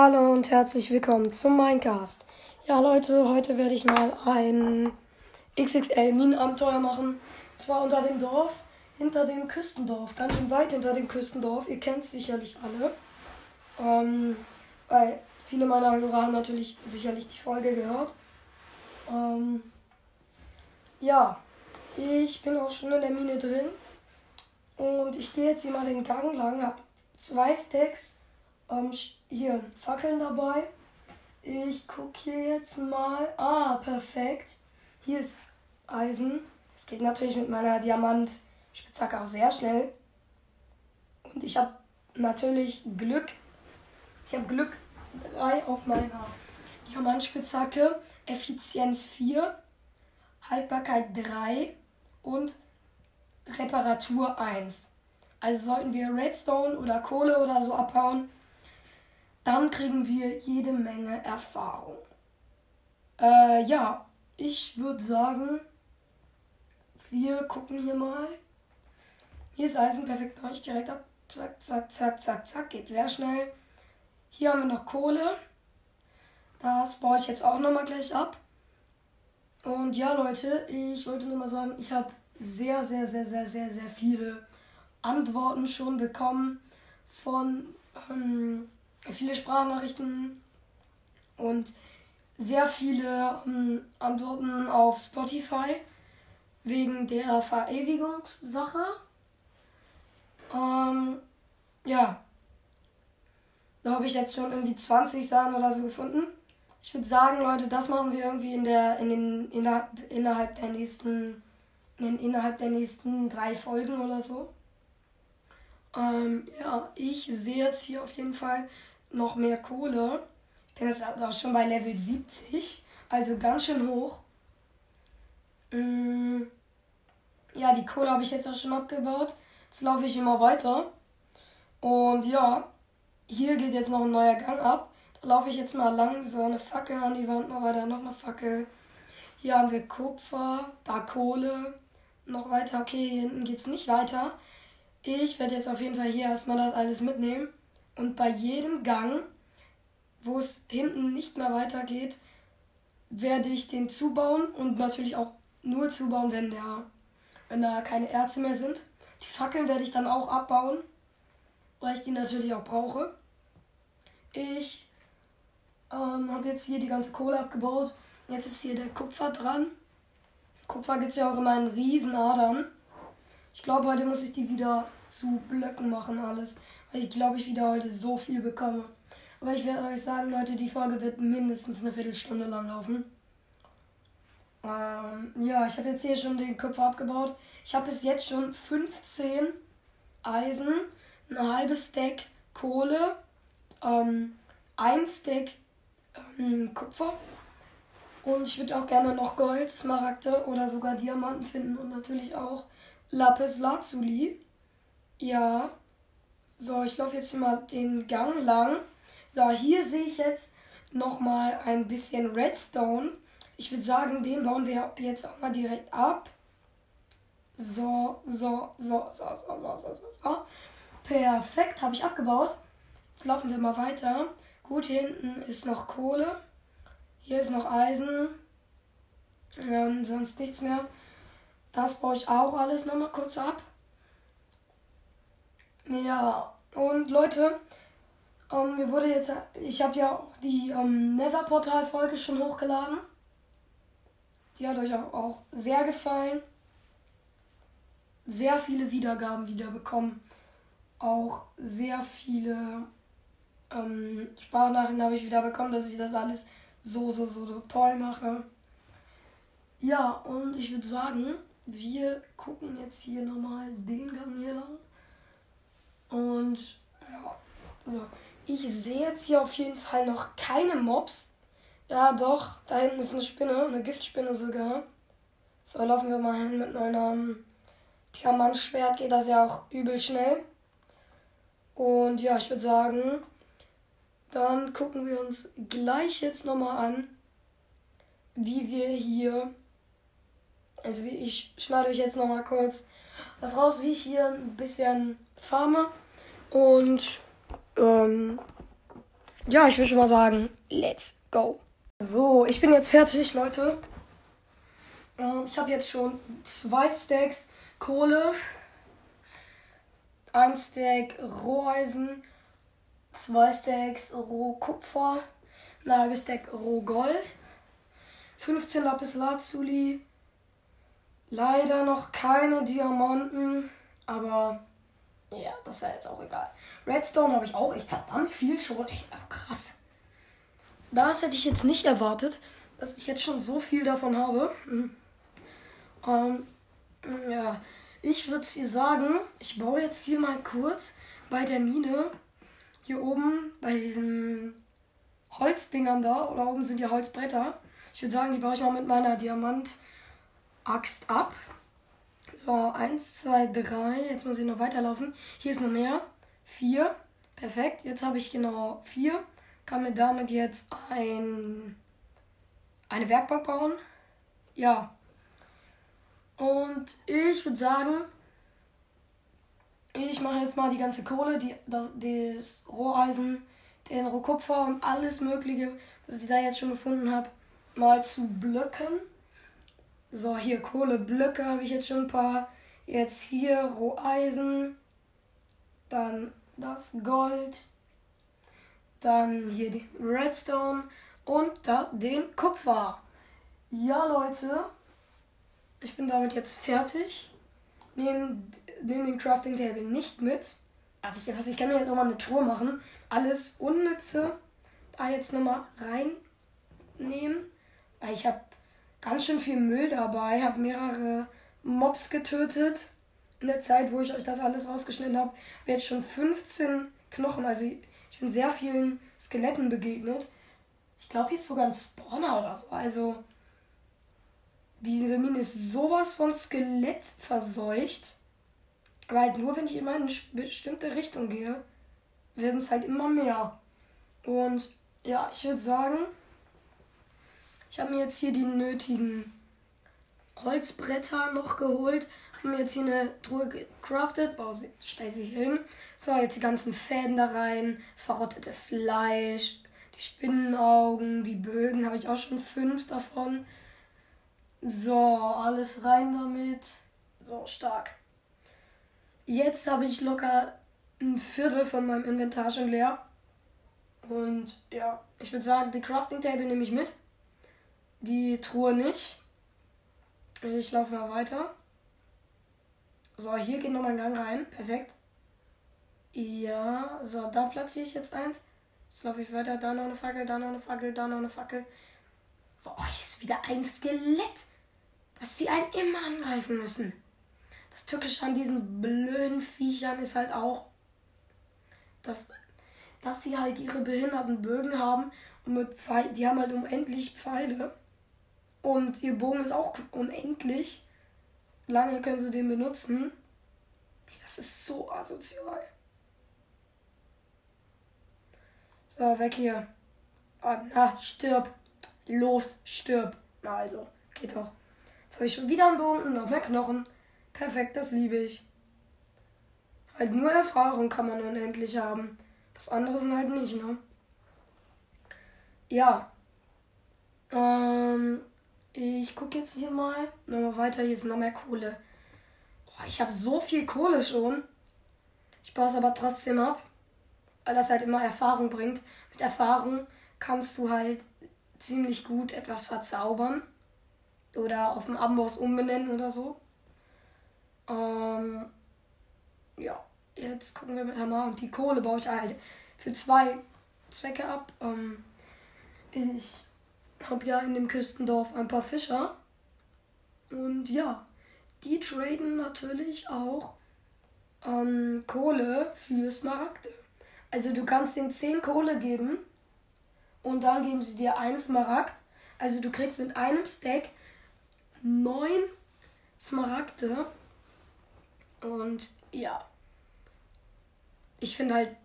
Hallo und herzlich willkommen zum Minecast. Ja, Leute, heute werde ich mal ein XXL Minenabenteuer machen. Und zwar unter dem Dorf, hinter dem Küstendorf. Ganz schön weit hinter dem Küstendorf. Ihr kennt es sicherlich alle. Ähm, weil viele meiner Hörer haben natürlich sicherlich die Folge gehört. Ähm, ja, ich bin auch schon in der Mine drin. Und ich gehe jetzt hier mal den Gang lang, habe zwei Stacks ähm, hier Fackeln dabei. Ich gucke hier jetzt mal. Ah, perfekt. Hier ist Eisen. Es geht natürlich mit meiner Diamant-Spitzhacke auch sehr schnell. Und ich habe natürlich Glück. Ich habe Glück 3 auf meiner Diamantspitzhacke. Effizienz 4. Haltbarkeit 3 und Reparatur 1. Also sollten wir Redstone oder Kohle oder so abbauen, dann kriegen wir jede Menge Erfahrung. Äh, ja, ich würde sagen, wir gucken hier mal. Hier ist Eisen perfekt, mache ich direkt ab. Zack, zack, zack, zack, zack, geht sehr schnell. Hier haben wir noch Kohle. Das baue ich jetzt auch nochmal gleich ab. Und ja, Leute, ich wollte nur mal sagen, ich habe sehr, sehr, sehr, sehr, sehr, sehr viele Antworten schon bekommen von ähm, viele Sprachnachrichten und sehr viele ähm, Antworten auf Spotify wegen der Verewigungssache. Ähm, ja, da habe ich jetzt schon irgendwie 20 Sachen oder so gefunden. Ich würde sagen, Leute, das machen wir irgendwie in der, in den, innerhalb, innerhalb der nächsten, in, innerhalb der nächsten drei Folgen oder so. Ähm, ja, ich sehe jetzt hier auf jeden Fall noch mehr Kohle. Ich bin jetzt auch schon bei Level 70, also ganz schön hoch. Mm, ja, die Kohle habe ich jetzt auch schon abgebaut. Jetzt laufe ich immer weiter. Und ja, hier geht jetzt noch ein neuer Gang ab. Da laufe ich jetzt mal lang, so eine Fackel an die Wand, noch weiter, noch eine Fackel. Hier haben wir Kupfer, da Kohle, noch weiter. Okay, hier hinten geht es nicht weiter. Ich werde jetzt auf jeden Fall hier erstmal das alles mitnehmen. Und bei jedem Gang, wo es hinten nicht mehr weitergeht, werde ich den zubauen und natürlich auch nur zubauen, wenn, der, wenn da keine Erze mehr sind. Die Fackeln werde ich dann auch abbauen, weil ich die natürlich auch brauche. Ich ähm, habe jetzt hier die ganze Kohle abgebaut. Jetzt ist hier der Kupfer dran. Kupfer gibt es ja auch immer in Riesenadern. Ich glaube, heute muss ich die wieder zu Blöcken machen, alles. Weil ich glaube, ich wieder heute so viel bekomme. Aber ich werde euch sagen, Leute, die Folge wird mindestens eine Viertelstunde lang laufen. Ähm, ja, ich habe jetzt hier schon den Köpfer abgebaut. Ich habe bis jetzt schon 15 Eisen, ein halbes Stack Kohle, ähm, ein Stack ähm, Kupfer. Und ich würde auch gerne noch Gold, Smaragde oder sogar Diamanten finden und natürlich auch Lapis Lazuli. Ja, so, ich laufe jetzt hier mal den Gang lang. So, hier sehe ich jetzt nochmal ein bisschen Redstone. Ich würde sagen, den bauen wir jetzt auch mal direkt ab. So, so, so, so, so, so, so, so, so. Perfekt, habe ich abgebaut. Jetzt laufen wir mal weiter. Gut, hier hinten ist noch Kohle. Hier ist noch Eisen. Und sonst nichts mehr. Das baue ich auch alles nochmal kurz ab. Ja, und Leute, ähm, mir wurde jetzt, ich habe ja auch die ähm, Nether-Portal-Folge schon hochgeladen. Die hat euch auch, auch sehr gefallen. Sehr viele Wiedergaben wieder bekommen. Auch sehr viele ähm, Sprachnachrichten habe ich wieder bekommen, dass ich das alles so, so, so, so toll mache. Ja, und ich würde sagen, wir gucken jetzt hier nochmal den Gang hier lang. Und ja, so. Ich sehe jetzt hier auf jeden Fall noch keine Mobs. Ja, doch, da hinten ist eine Spinne, eine Giftspinne sogar. So, laufen wir mal hin mit meinem Diamantschwert, geht das ja auch übel schnell. Und ja, ich würde sagen, dann gucken wir uns gleich jetzt nochmal an, wie wir hier. Also, ich schneide euch jetzt nochmal kurz was raus, wie ich hier ein bisschen farme. Und ähm, ja, ich würde schon mal sagen, let's go. So, ich bin jetzt fertig, Leute. Ähm, ich habe jetzt schon zwei Stacks Kohle, ein Stack Roheisen, zwei Stacks Rohkupfer, ein halbes Stack Rohgold, 15 Lapis Lazuli, leider noch keine Diamanten, aber ja, das ist ja jetzt auch egal. Redstone habe ich auch echt verdammt viel schon. Echt krass. Das hätte ich jetzt nicht erwartet, dass ich jetzt schon so viel davon habe. Mhm. Ähm, ja, ich würde hier sagen, ich baue jetzt hier mal kurz bei der Mine hier oben bei diesen Holzdingern da, oder oben sind ja Holzbretter. Ich würde sagen, die baue ich mal mit meiner Diamant-Axt ab. So, eins, zwei, drei. Jetzt muss ich noch weiterlaufen. Hier ist noch mehr. Vier. Perfekt. Jetzt habe ich genau vier. Kann mir damit jetzt ein, eine Werkbank bauen. Ja. Und ich würde sagen, ich mache jetzt mal die ganze Kohle, die, das, das Roheisen, den Rohkupfer und alles Mögliche, was ich da jetzt schon gefunden habe, mal zu Blöcken. So, hier Kohleblöcke habe ich jetzt schon ein paar. Jetzt hier Roheisen. Dann das Gold. Dann hier den Redstone. Und da den Kupfer. Ja, Leute. Ich bin damit jetzt fertig. Nehme nehm den Crafting Table nicht mit. Aber wisst ihr was, ich kann mir jetzt auch mal eine Tour machen. Alles Unnütze da jetzt nochmal reinnehmen. Ich habe ganz schön viel Müll dabei. Habe mehrere Mobs getötet. In der Zeit, wo ich euch das alles rausgeschnitten habe, habe jetzt schon 15 Knochen. Also ich bin sehr vielen Skeletten begegnet. Ich glaube jetzt sogar ein Spawner oder so. Also diese Mine ist sowas von Skelett verseucht. Aber halt nur, wenn ich immer in eine bestimmte Richtung gehe, werden es halt immer mehr. Und ja, ich würde sagen, ich habe mir jetzt hier die nötigen Holzbretter noch geholt. Haben mir jetzt hier eine Truhe gecraftet. Stell sie hier hin. So, jetzt die ganzen Fäden da rein. Das verrottete Fleisch. Die Spinnenaugen. Die Bögen habe ich auch schon fünf davon. So, alles rein damit. So, stark. Jetzt habe ich locker ein Viertel von meinem Inventar schon leer. Und ja, ich würde sagen, die Crafting Table nehme ich mit. Die Truhe nicht. Ich laufe mal weiter. So, hier geht nochmal ein Gang rein. Perfekt. Ja, so, da platziere ich jetzt eins. Jetzt laufe ich weiter. Da noch eine Fackel, da noch eine Fackel, da noch eine Fackel. So, oh, hier ist wieder ein Skelett, dass die einen immer angreifen müssen. Das Tückische an diesen blöden Viechern ist halt auch, dass, dass sie halt ihre behinderten Bögen haben und mit Pfeil, die haben halt unendlich Pfeile. Und ihr Bogen ist auch unendlich. Lange können sie den benutzen. Das ist so asozial. So, weg hier. Ah, na, stirb. Los, stirb. Na also, geht doch. Jetzt habe ich schon wieder einen Bogen und noch mehr Knochen. Perfekt, das liebe ich. Halt nur Erfahrung kann man unendlich haben. Was anderes sind halt nicht, ne? Ja. Ähm, ich gucke jetzt hier mal. Nochmal weiter, hier ist noch mehr Kohle. Boah, ich habe so viel Kohle schon. Ich baue es aber trotzdem ab. Weil das halt immer Erfahrung bringt. Mit Erfahrung kannst du halt ziemlich gut etwas verzaubern. Oder auf dem Amboss umbenennen oder so. Ähm, ja, jetzt gucken wir mal. Und die Kohle baue ich halt für zwei Zwecke ab. Ähm, ich habe ja in dem Küstendorf ein paar Fischer. Und ja, die traden natürlich auch ähm, Kohle für Smaragde. Also du kannst den 10 Kohle geben und dann geben sie dir einen Smaragd. Also du kriegst mit einem Stack 9 Smaragde. Und ja. Ich finde halt,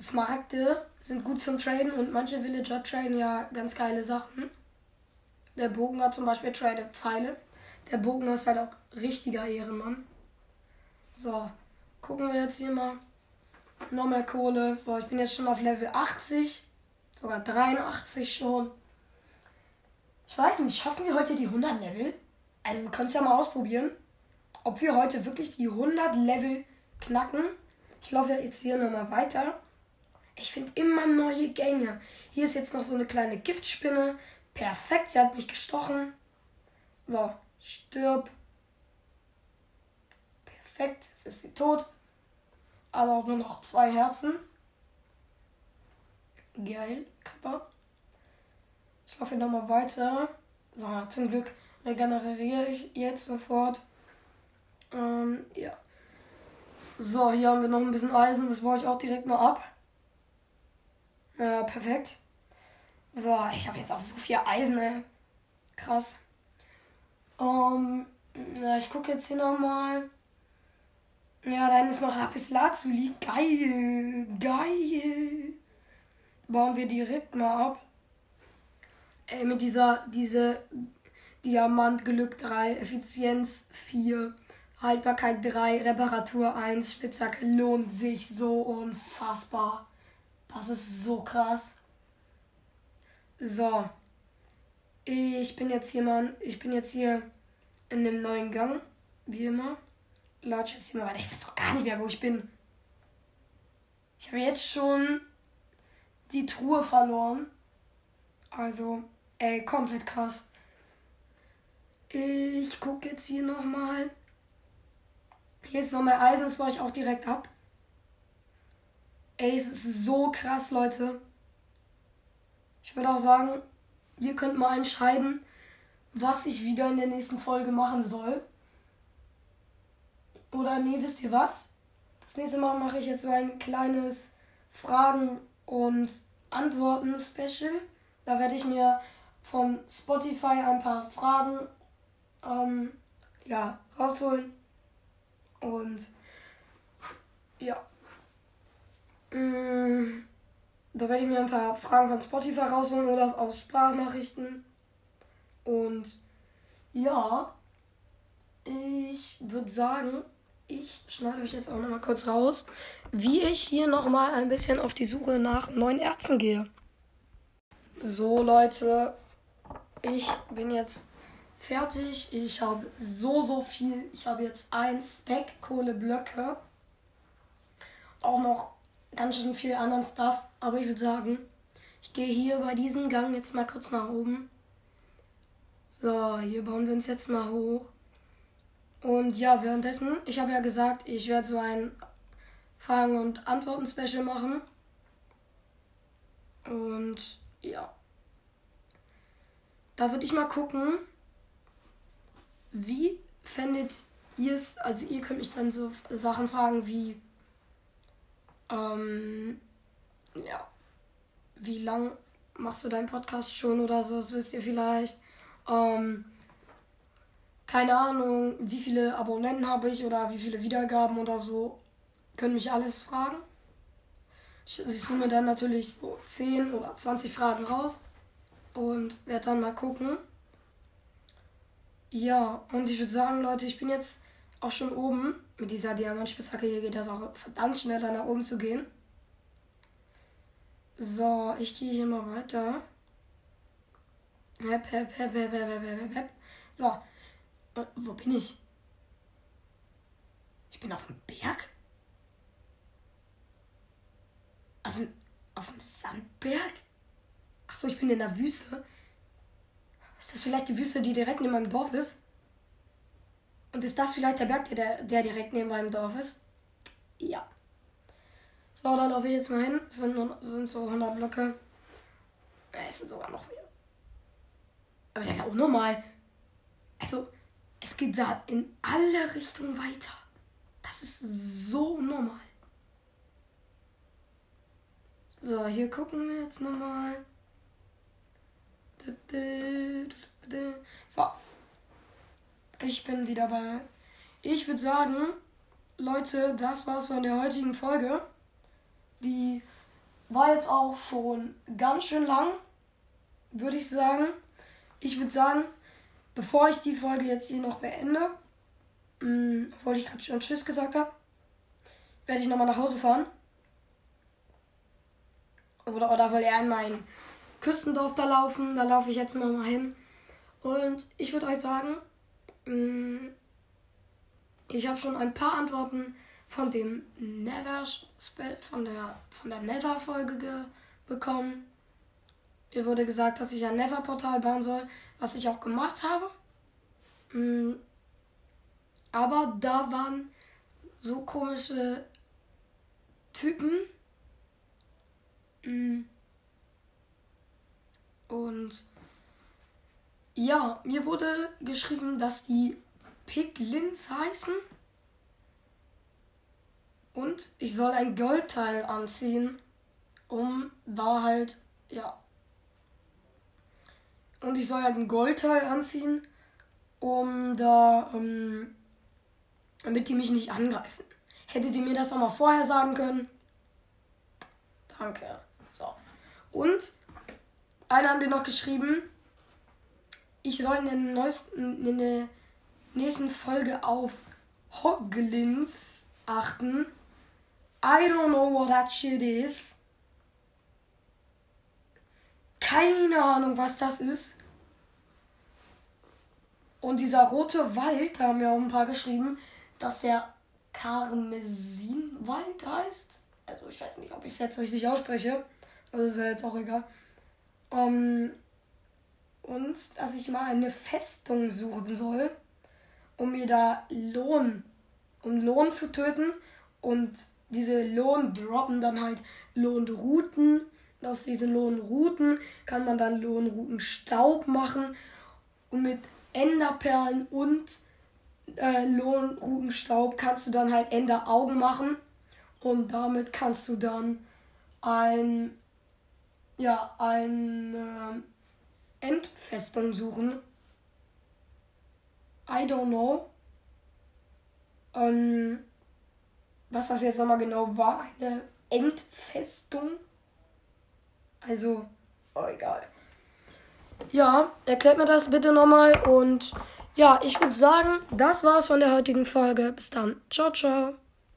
Smaragde sind gut zum Traden und manche Villager traden ja ganz geile Sachen. Der Bogner zum Beispiel tradet Pfeile. Der Bogner ist halt auch richtiger Ehrenmann. So, gucken wir jetzt hier mal. Noch mehr Kohle. So, ich bin jetzt schon auf Level 80. Sogar 83 schon. Ich weiß nicht, schaffen wir heute die 100 Level? Also wir können es ja mal ausprobieren, ob wir heute wirklich die 100 Level knacken. Ich laufe jetzt hier nochmal weiter. Ich finde immer neue Gänge. Hier ist jetzt noch so eine kleine Giftspinne. Perfekt, sie hat mich gestochen. So, stirb. Perfekt, jetzt ist sie tot. Aber auch nur noch zwei Herzen. Geil, Kappa. Ich laufe nochmal weiter. So, zum Glück regeneriere ich jetzt sofort. Ähm, ja. So, hier haben wir noch ein bisschen Eisen. Das baue ich auch direkt mal ab. Ja, perfekt. So, ich habe jetzt auch so viel Eisen, ey. Krass. Ähm, ja, ich gucke jetzt hier nochmal. Ja, da ist noch Lapis Lazuli. Geil. Geil. Bauen wir direkt mal ab. Ey, mit dieser, diese Diamant Glück 3, Effizienz 4, Haltbarkeit 3, Reparatur 1, Spitzhacke lohnt sich so unfassbar. Das ist so krass. So. Ich bin jetzt hier mal, ich bin jetzt hier in dem neuen Gang, wie immer. Latsch jetzt hier mal weiter. Ich weiß auch gar nicht mehr, wo ich bin. Ich habe jetzt schon die Truhe verloren. Also, ey, komplett krass. Ich gucke jetzt hier nochmal. Hier ist noch mein Eisen, das baue ich auch direkt ab. Ey, es ist so krass, Leute. Ich würde auch sagen, ihr könnt mal entscheiden, was ich wieder in der nächsten Folge machen soll. Oder nee, wisst ihr was? Das nächste Mal mache ich jetzt so ein kleines Fragen- und Antworten-Special. Da werde ich mir von Spotify ein paar Fragen ähm, ja, rausholen. Und ja. Mm, da werde ich mir ein paar Fragen von Spotify rausholen oder aus Sprachnachrichten. Und ja, ich würde sagen, ich schneide euch jetzt auch noch mal kurz raus, wie ich hier noch mal ein bisschen auf die Suche nach neuen Ärzten gehe. So Leute, ich bin jetzt fertig. Ich habe so, so viel. Ich habe jetzt ein Stack Kohleblöcke. Auch noch ganz schön viel anderen Stuff. Aber ich würde sagen, ich gehe hier bei diesem Gang jetzt mal kurz nach oben. So, hier bauen wir uns jetzt mal hoch. Und ja, währenddessen, ich habe ja gesagt, ich werde so ein Fragen- und Antworten-Special machen. Und ja. Da würde ich mal gucken, wie fändet ihr es, also ihr könnt mich dann so Sachen fragen wie, ähm, ja, wie lang machst du deinen Podcast schon oder so, das wisst ihr vielleicht. Ähm, keine Ahnung, wie viele Abonnenten habe ich oder wie viele Wiedergaben oder so. Können mich alles fragen. Ich, ich suche mir dann natürlich so 10 oder 20 Fragen raus und werde dann mal gucken, ja, und ich würde sagen, Leute, ich bin jetzt auch schon oben. Mit dieser Diamantspitzhacke hier geht das auch verdammt schnell, da nach oben zu gehen. So, ich gehe hier mal weiter. Hep, hep, hep, hep, hep, hep, hep. So, äh, wo bin ich? Ich bin auf dem Berg? Also, auf dem Sandberg? Achso, ich bin in der Wüste. Ist das vielleicht die Wüste, die direkt neben meinem Dorf ist? Und ist das vielleicht der Berg, der, der direkt neben meinem Dorf ist? Ja. So, dann laufe ich jetzt mal hin. Das sind, nur, sind so 100 Blöcke. Es sind sogar noch mehr. Aber das ist auch normal. Also, es geht da in alle Richtungen weiter. Das ist so normal. So, hier gucken wir jetzt nochmal. So. Ich bin wieder bei. Ich würde sagen, Leute, das war's von der heutigen Folge. Die war jetzt auch schon ganz schön lang, würde ich sagen. Ich würde sagen, bevor ich die Folge jetzt hier noch beende, mh, hm, obwohl ich gerade schon Tschüss gesagt habe, werde ich nochmal nach Hause fahren. oder, oder will er in mein Küstendorf da laufen. Da laufe ich jetzt mal, hin. Und ich würde euch sagen, mm, ich habe schon ein paar Antworten von dem Nether von der von der Nether Folge bekommen. Mir wurde gesagt, dass ich ein Nether Portal bauen soll, was ich auch gemacht habe. Mm, aber da waren so komische Typen. Mm. Und ja, mir wurde geschrieben, dass die Piglins heißen. Und ich soll ein Goldteil anziehen, um da halt, ja. Und ich soll halt ein Goldteil anziehen, um da, um, damit die mich nicht angreifen. Hättet ihr mir das auch mal vorher sagen können? Danke. So. Und einer haben wir noch geschrieben, ich soll in der, neuesten, in der nächsten Folge auf Hoglins achten. I don't know what that shit is. Keine Ahnung, was das ist. Und dieser rote Wald, da haben wir auch ein paar geschrieben, dass der Karmesinwald heißt. Also ich weiß nicht, ob ich es jetzt richtig ausspreche. Aber das ist ja jetzt auch egal. Ähm, und dass ich mal eine Festung suchen soll, um mir da Lohn, um Lohn zu töten. Und diese Lohn droppen dann halt Lohnrouten. Aus diesen Lohnrouten kann man dann Lohnroutenstaub machen. Und mit Enderperlen und äh, Lohnrutenstaub kannst du dann halt Enderaugen machen und damit kannst du dann ein ja eine Endfestung suchen. I don't know. Ähm, was das jetzt nochmal genau war, eine Endfestung. Also, oh egal. Ja, erklärt mir das bitte nochmal und ja, ich würde sagen, das war's von der heutigen Folge. Bis dann. Ciao, ciao.